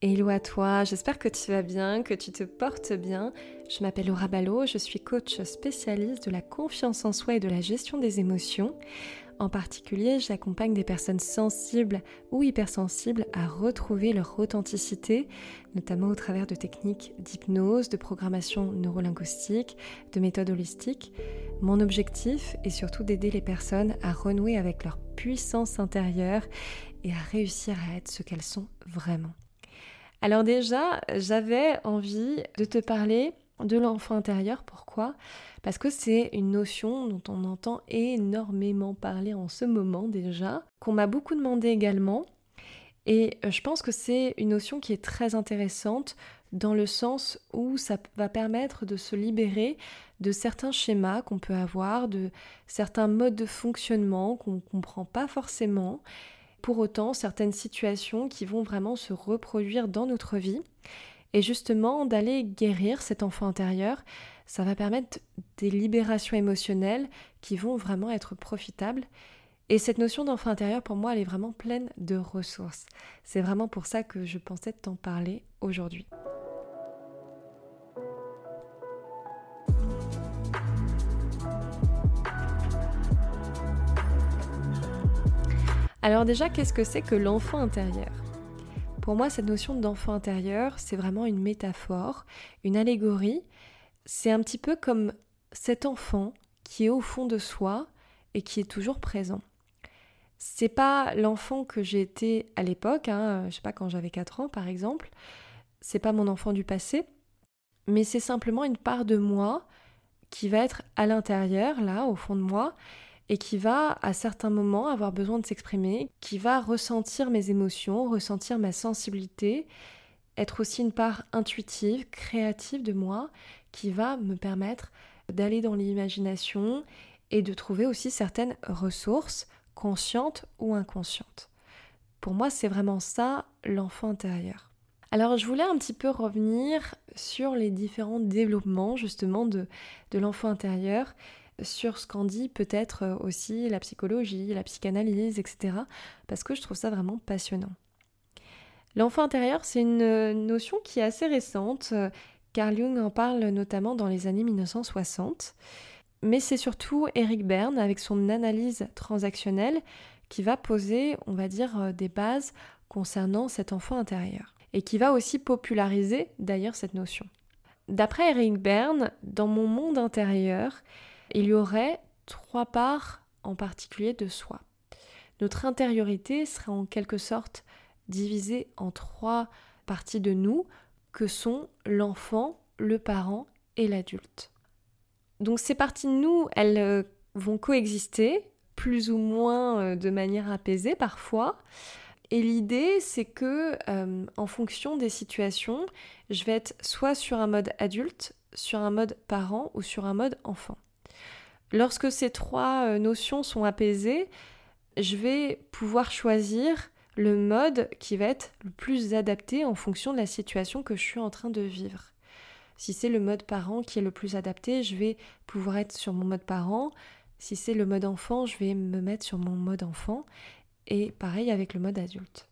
Hello à toi, j'espère que tu vas bien, que tu te portes bien. Je m'appelle Laura Ballot, je suis coach spécialiste de la confiance en soi et de la gestion des émotions. En particulier, j'accompagne des personnes sensibles ou hypersensibles à retrouver leur authenticité, notamment au travers de techniques d'hypnose, de programmation neurolinguistique, de méthodes holistiques. Mon objectif est surtout d'aider les personnes à renouer avec leur puissance intérieure et à réussir à être ce qu'elles sont vraiment. Alors déjà, j'avais envie de te parler de l'enfant intérieur. Pourquoi? Parce que c'est une notion dont on entend énormément parler en ce moment déjà, qu'on m'a beaucoup demandé également. Et euh, je pense que c'est une notion qui est très intéressante dans le sens où ça va permettre de se libérer de certains schémas qu'on peut avoir, de certains modes de fonctionnement qu'on ne comprend pas forcément pour autant certaines situations qui vont vraiment se reproduire dans notre vie. Et justement, d'aller guérir cet enfant intérieur, ça va permettre des libérations émotionnelles qui vont vraiment être profitables. Et cette notion d'enfant intérieur, pour moi, elle est vraiment pleine de ressources. C'est vraiment pour ça que je pensais t'en parler aujourd'hui. Alors déjà, qu'est-ce que c'est que l'enfant intérieur? Pour moi, cette notion d'enfant intérieur, c'est vraiment une métaphore, une allégorie. C'est un petit peu comme cet enfant qui est au fond de soi et qui est toujours présent. C'est pas l'enfant que j'ai été à l'époque, hein, je sais pas quand j'avais 4 ans par exemple, c'est pas mon enfant du passé, mais c'est simplement une part de moi qui va être à l'intérieur, là, au fond de moi, et qui va à certains moments avoir besoin de s'exprimer, qui va ressentir mes émotions, ressentir ma sensibilité, être aussi une part intuitive, créative de moi, qui va me permettre d'aller dans l'imagination et de trouver aussi certaines ressources, conscientes ou inconscientes. Pour moi, c'est vraiment ça l'enfant intérieur. Alors, je voulais un petit peu revenir sur les différents développements justement de, de l'enfant intérieur sur ce qu'en dit peut-être euh, aussi la psychologie, la psychanalyse, etc. Parce que je trouve ça vraiment passionnant. L'enfant intérieur, c'est une euh, notion qui est assez récente. Carl Jung en parle notamment dans les années 1960. Mais c'est surtout Eric Berne, avec son analyse transactionnelle, qui va poser, on va dire, euh, des bases concernant cet enfant intérieur. Et qui va aussi populariser d'ailleurs cette notion. D'après Eric Berne, dans mon monde intérieur, il y aurait trois parts en particulier de soi. Notre intériorité serait en quelque sorte divisée en trois parties de nous que sont l'enfant, le parent et l'adulte. Donc ces parties de nous, elles euh, vont coexister, plus ou moins euh, de manière apaisée parfois. Et l'idée, c'est que euh, en fonction des situations, je vais être soit sur un mode adulte, sur un mode parent ou sur un mode enfant. Lorsque ces trois euh, notions sont apaisées, je vais pouvoir choisir le mode qui va être le plus adapté en fonction de la situation que je suis en train de vivre. Si c'est le mode parent qui est le plus adapté, je vais pouvoir être sur mon mode parent. Si c'est le mode enfant, je vais me mettre sur mon mode enfant. Et pareil avec le mode adulte.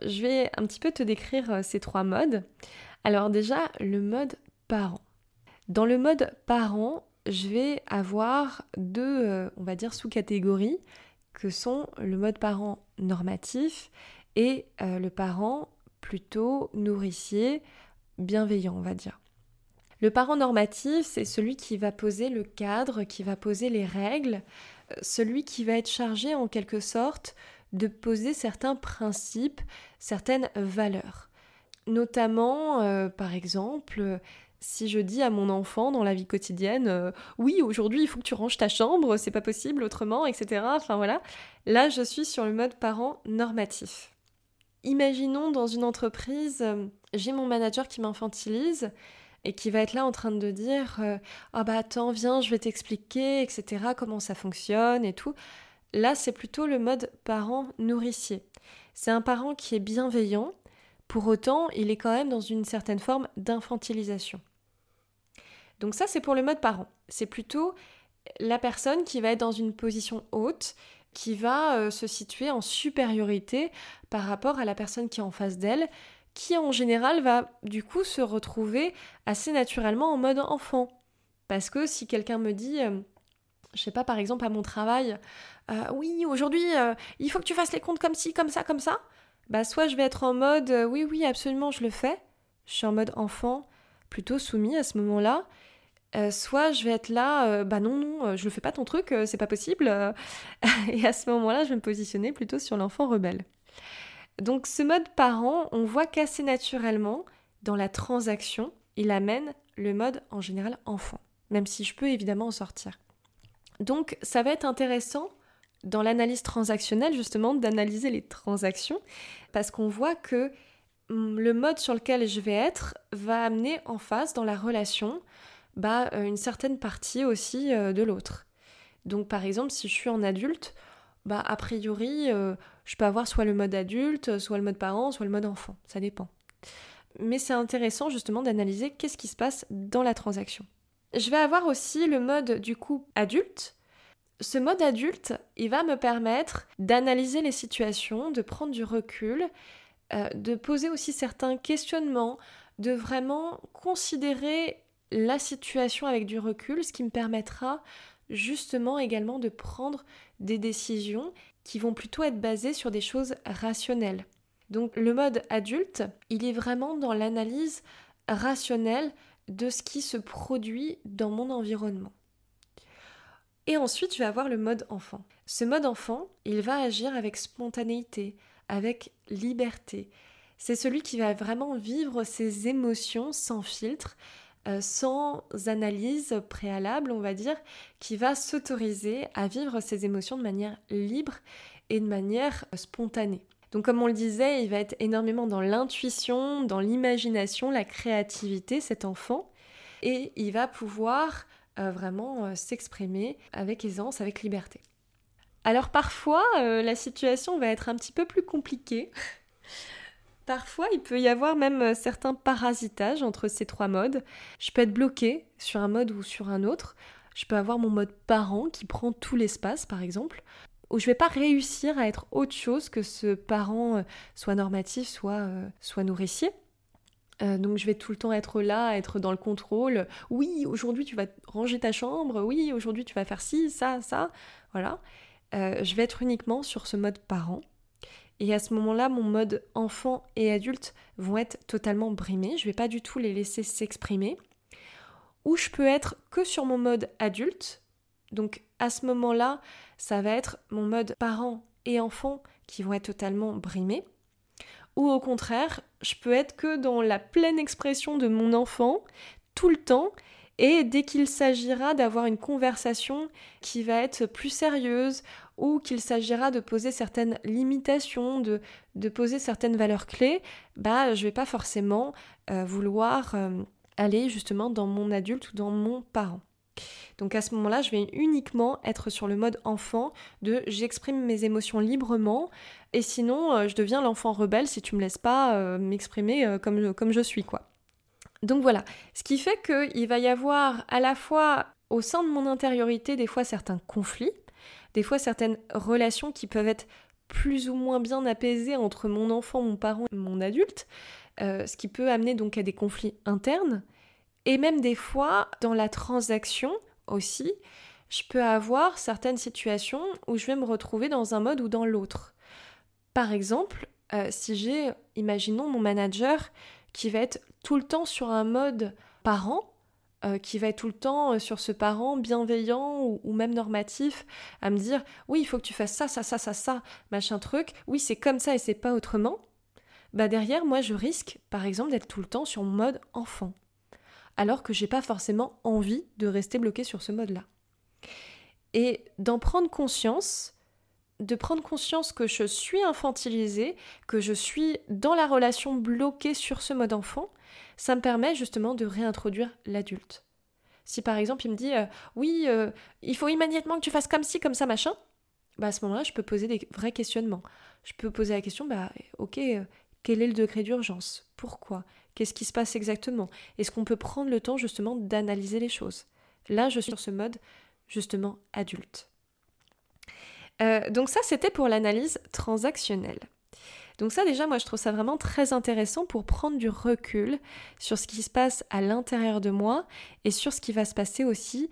Je vais un petit peu te décrire euh, ces trois modes. Alors déjà, le mode parent. Dans le mode parent, je vais avoir deux, euh, on va dire, sous-catégories que sont le mode parent normatif et euh, le parent plutôt nourricier, bienveillant, on va dire. Le parent normatif, c'est celui qui va poser le cadre, qui va poser les règles, euh, celui qui va être chargé en quelque sorte de poser certains principes, certaines valeurs. Notamment, par exemple, si je dis à mon enfant dans la vie quotidienne, euh, oui, aujourd'hui il faut que tu ranges ta chambre, c'est pas possible autrement, etc. Enfin voilà, là je suis sur le mode parent normatif. Imaginons dans une entreprise, euh, j'ai mon manager qui m'infantilise et qui va être là en train de dire euh, Ah bah attends, viens, je vais t'expliquer, etc., comment ça fonctionne et tout. Là, c'est plutôt le mode parent nourricier. C'est un parent qui est bienveillant, pour autant, il est quand même dans une certaine forme d'infantilisation. Donc ça, c'est pour le mode parent. C'est plutôt la personne qui va être dans une position haute, qui va euh, se situer en supériorité par rapport à la personne qui est en face d'elle, qui en général va du coup se retrouver assez naturellement en mode enfant. Parce que si quelqu'un me dit, euh, je sais pas, par exemple à mon travail, euh, oui, aujourd'hui, euh, il faut que tu fasses les comptes comme ci, comme ça, comme ça, bah soit je vais être en mode, oui, oui, absolument, je le fais. Je suis en mode enfant, plutôt soumis à ce moment-là. Soit je vais être là, bah non, non, je le fais pas ton truc, c'est pas possible. et à ce moment-là, je vais me positionner plutôt sur l'enfant rebelle. Donc ce mode parent, on voit qu'assez naturellement, dans la transaction, il amène le mode en général enfant, même si je peux évidemment en sortir. Donc ça va être intéressant dans l'analyse transactionnelle justement d'analyser les transactions parce qu'on voit que mm, le mode sur lequel je vais être va amener en face dans la relation bah, euh, une certaine partie aussi euh, de l'autre. Donc par exemple si je suis en adulte, bah a priori euh, je peux avoir soit le mode adulte, soit le mode parent, soit le mode enfant, ça dépend. Mais c'est intéressant justement d'analyser qu'est-ce qui se passe dans la transaction. Je vais avoir aussi le mode du coup adulte. Ce mode adulte, il va me permettre d'analyser les situations, de prendre du recul, de poser aussi certains questionnements, de vraiment considérer la situation avec du recul, ce qui me permettra justement également de prendre des décisions qui vont plutôt être basées sur des choses rationnelles. Donc le mode adulte, il est vraiment dans l'analyse rationnelle de ce qui se produit dans mon environnement. Et ensuite, je vais avoir le mode enfant. Ce mode enfant, il va agir avec spontanéité, avec liberté. C'est celui qui va vraiment vivre ses émotions sans filtre, euh, sans analyse préalable, on va dire, qui va s'autoriser à vivre ses émotions de manière libre et de manière spontanée. Donc comme on le disait, il va être énormément dans l'intuition, dans l'imagination, la créativité, cet enfant, et il va pouvoir euh, vraiment euh, s'exprimer avec aisance, avec liberté. Alors parfois, la situation va être un petit peu plus compliquée. Parfois, il peut y avoir même euh, certains parasitages entre ces trois modes. Je peux être bloqué sur un mode ou sur un autre. Je peux avoir mon mode parent qui prend tout l'espace, par exemple, où je vais pas réussir à être autre chose que ce parent, euh, soit normatif, soit, euh, soit nourricier. donc je vais tout le temps être là, être dans le contrôle. Oui, aujourd'hui tu vas ranger ta chambre. Oui, aujourd'hui tu vas faire ci, ça, ça. Voilà. je vais être uniquement sur ce mode parent. Et à ce moment-là, mon mode enfant et adulte vont être totalement brimés. Je ne vais pas du tout les laisser s'exprimer. Ou je peux être que sur mon mode adulte. Donc à ce moment-là, ça va être mon mode parent et enfant qui vont être totalement brimés. Ou au contraire, je peux être que dans la pleine expression de mon enfant tout le temps et dès qu'il s'agira d'avoir une conversation qui va être plus sérieuse ou qu'il s'agira de poser certaines limitations, de, de, poser certaines valeurs clés, bah je vais pas forcément euh, vouloir euh, aller justement dans mon adulte ou dans mon parent. Donc à ce moment-là, je vais uniquement être sur le mode enfant de j'exprime mes émotions librement et sinon euh, je deviens l'enfant rebelle si tu me laisses pas m'exprimer comme, comme je suis quoi. Donc voilà, ce qui fait qu'il va y avoir à la fois au sein de mon intériorité des fois certains conflits, des fois certaines relations qui peuvent être plus ou moins bien apaisées entre mon enfant, mon parent et mon adulte, euh, ce qui peut amener donc à des conflits internes, et même des fois dans la transaction aussi, je peux avoir certaines situations où je vais me retrouver dans un mode ou dans l'autre. Par exemple, euh, si j'ai, imaginons mon manager qui va être tout le temps sur un mode parent, euh, qui va être tout le temps euh, sur ce parent bienveillant ou, même normatif, à me dire oui, il faut que tu fasses ça, ça, ça, ça, ça, machin truc, oui, c'est comme ça et c'est pas autrement, bah derrière, moi, je risque, par exemple, d'être tout le temps sur mode enfant, alors que j'ai pas forcément envie de rester bloqué sur ce mode-là. Et d'en prendre conscience, de prendre conscience que je suis infantilisée, que je suis dans la relation bloquée sur ce mode enfant, ça me permet justement de réintroduire l'adulte. Si par exemple il me dit euh, oui, euh, il faut immédiatement que tu fasses comme ci, comme ça, machin, bah à ce moment-là, je peux poser des vrais questionnements. Je peux poser la question, bah ok, euh, quel est le degré d'urgence? Pourquoi? Qu'est-ce qui se passe exactement? Est-ce qu'on peut prendre le temps justement d'analyser les choses? Là, je suis sur ce mode justement adulte. donc ça, c'était pour l'analyse transactionnelle. Donc ça déjà, moi je trouve ça vraiment très intéressant pour prendre du recul sur ce qui se passe à l'intérieur de moi et sur ce qui va se passer aussi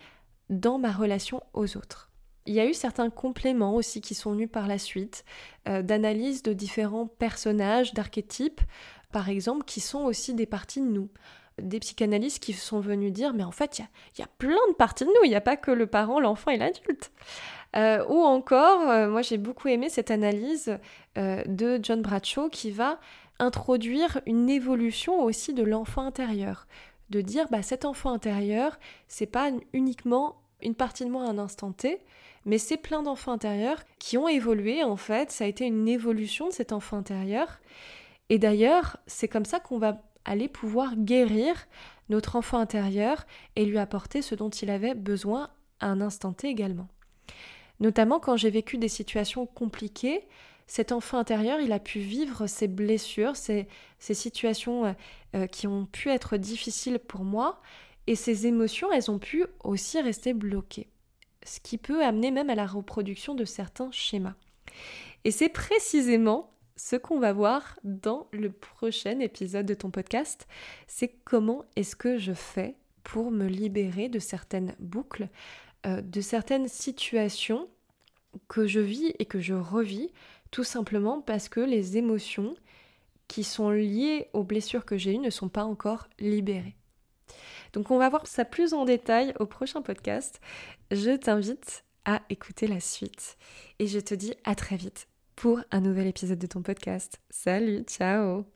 dans ma relation aux autres. Il y a eu certains compléments aussi qui sont venus par la suite, euh, d'analyse de différents personnages, d'archétypes, par exemple, qui sont aussi des parties de nous. Des psychanalystes qui sont venus dire, mais en fait, il y, y a, plein de parties de nous, il n'y a pas que le parent, l'enfant et l'adulte. Euh, ou encore, euh, moi j'ai beaucoup aimé cette analyse euh, de John Bradshaw qui va introduire une évolution aussi de l'enfant intérieur. De dire, bah, cet enfant intérieur, c'est pas uniquement une partie de moi à un instant T, mais c'est plein d'enfants intérieurs qui ont évolué en fait, ça a été une évolution de cet enfant intérieur. Et d'ailleurs, c'est comme ça qu'on va aller pouvoir guérir notre enfant intérieur et lui apporter ce dont il avait besoin à un instant T également. Notamment quand j'ai vécu des situations compliquées, cet enfant intérieur, il a pu vivre ses blessures, ces, situations euh, euh, qui ont pu être difficiles pour moi, et ces émotions, elles ont pu aussi rester bloquées. Ce qui peut amener même à la reproduction de certains schémas. Et c'est précisément ce qu'on va voir dans le prochain épisode de ton podcast, c'est comment est-ce que je fais pour me libérer de certaines boucles, euh, de certaines situations que je vis et que je revis, tout simplement parce que les émotions qui sont liées aux blessures que j'ai eues ne sont pas encore libérées. Donc on va voir ça plus en détail au prochain podcast. Je t'invite à écouter la suite et je te dis à très vite pour un nouvel épisode de ton podcast. Salut, ciao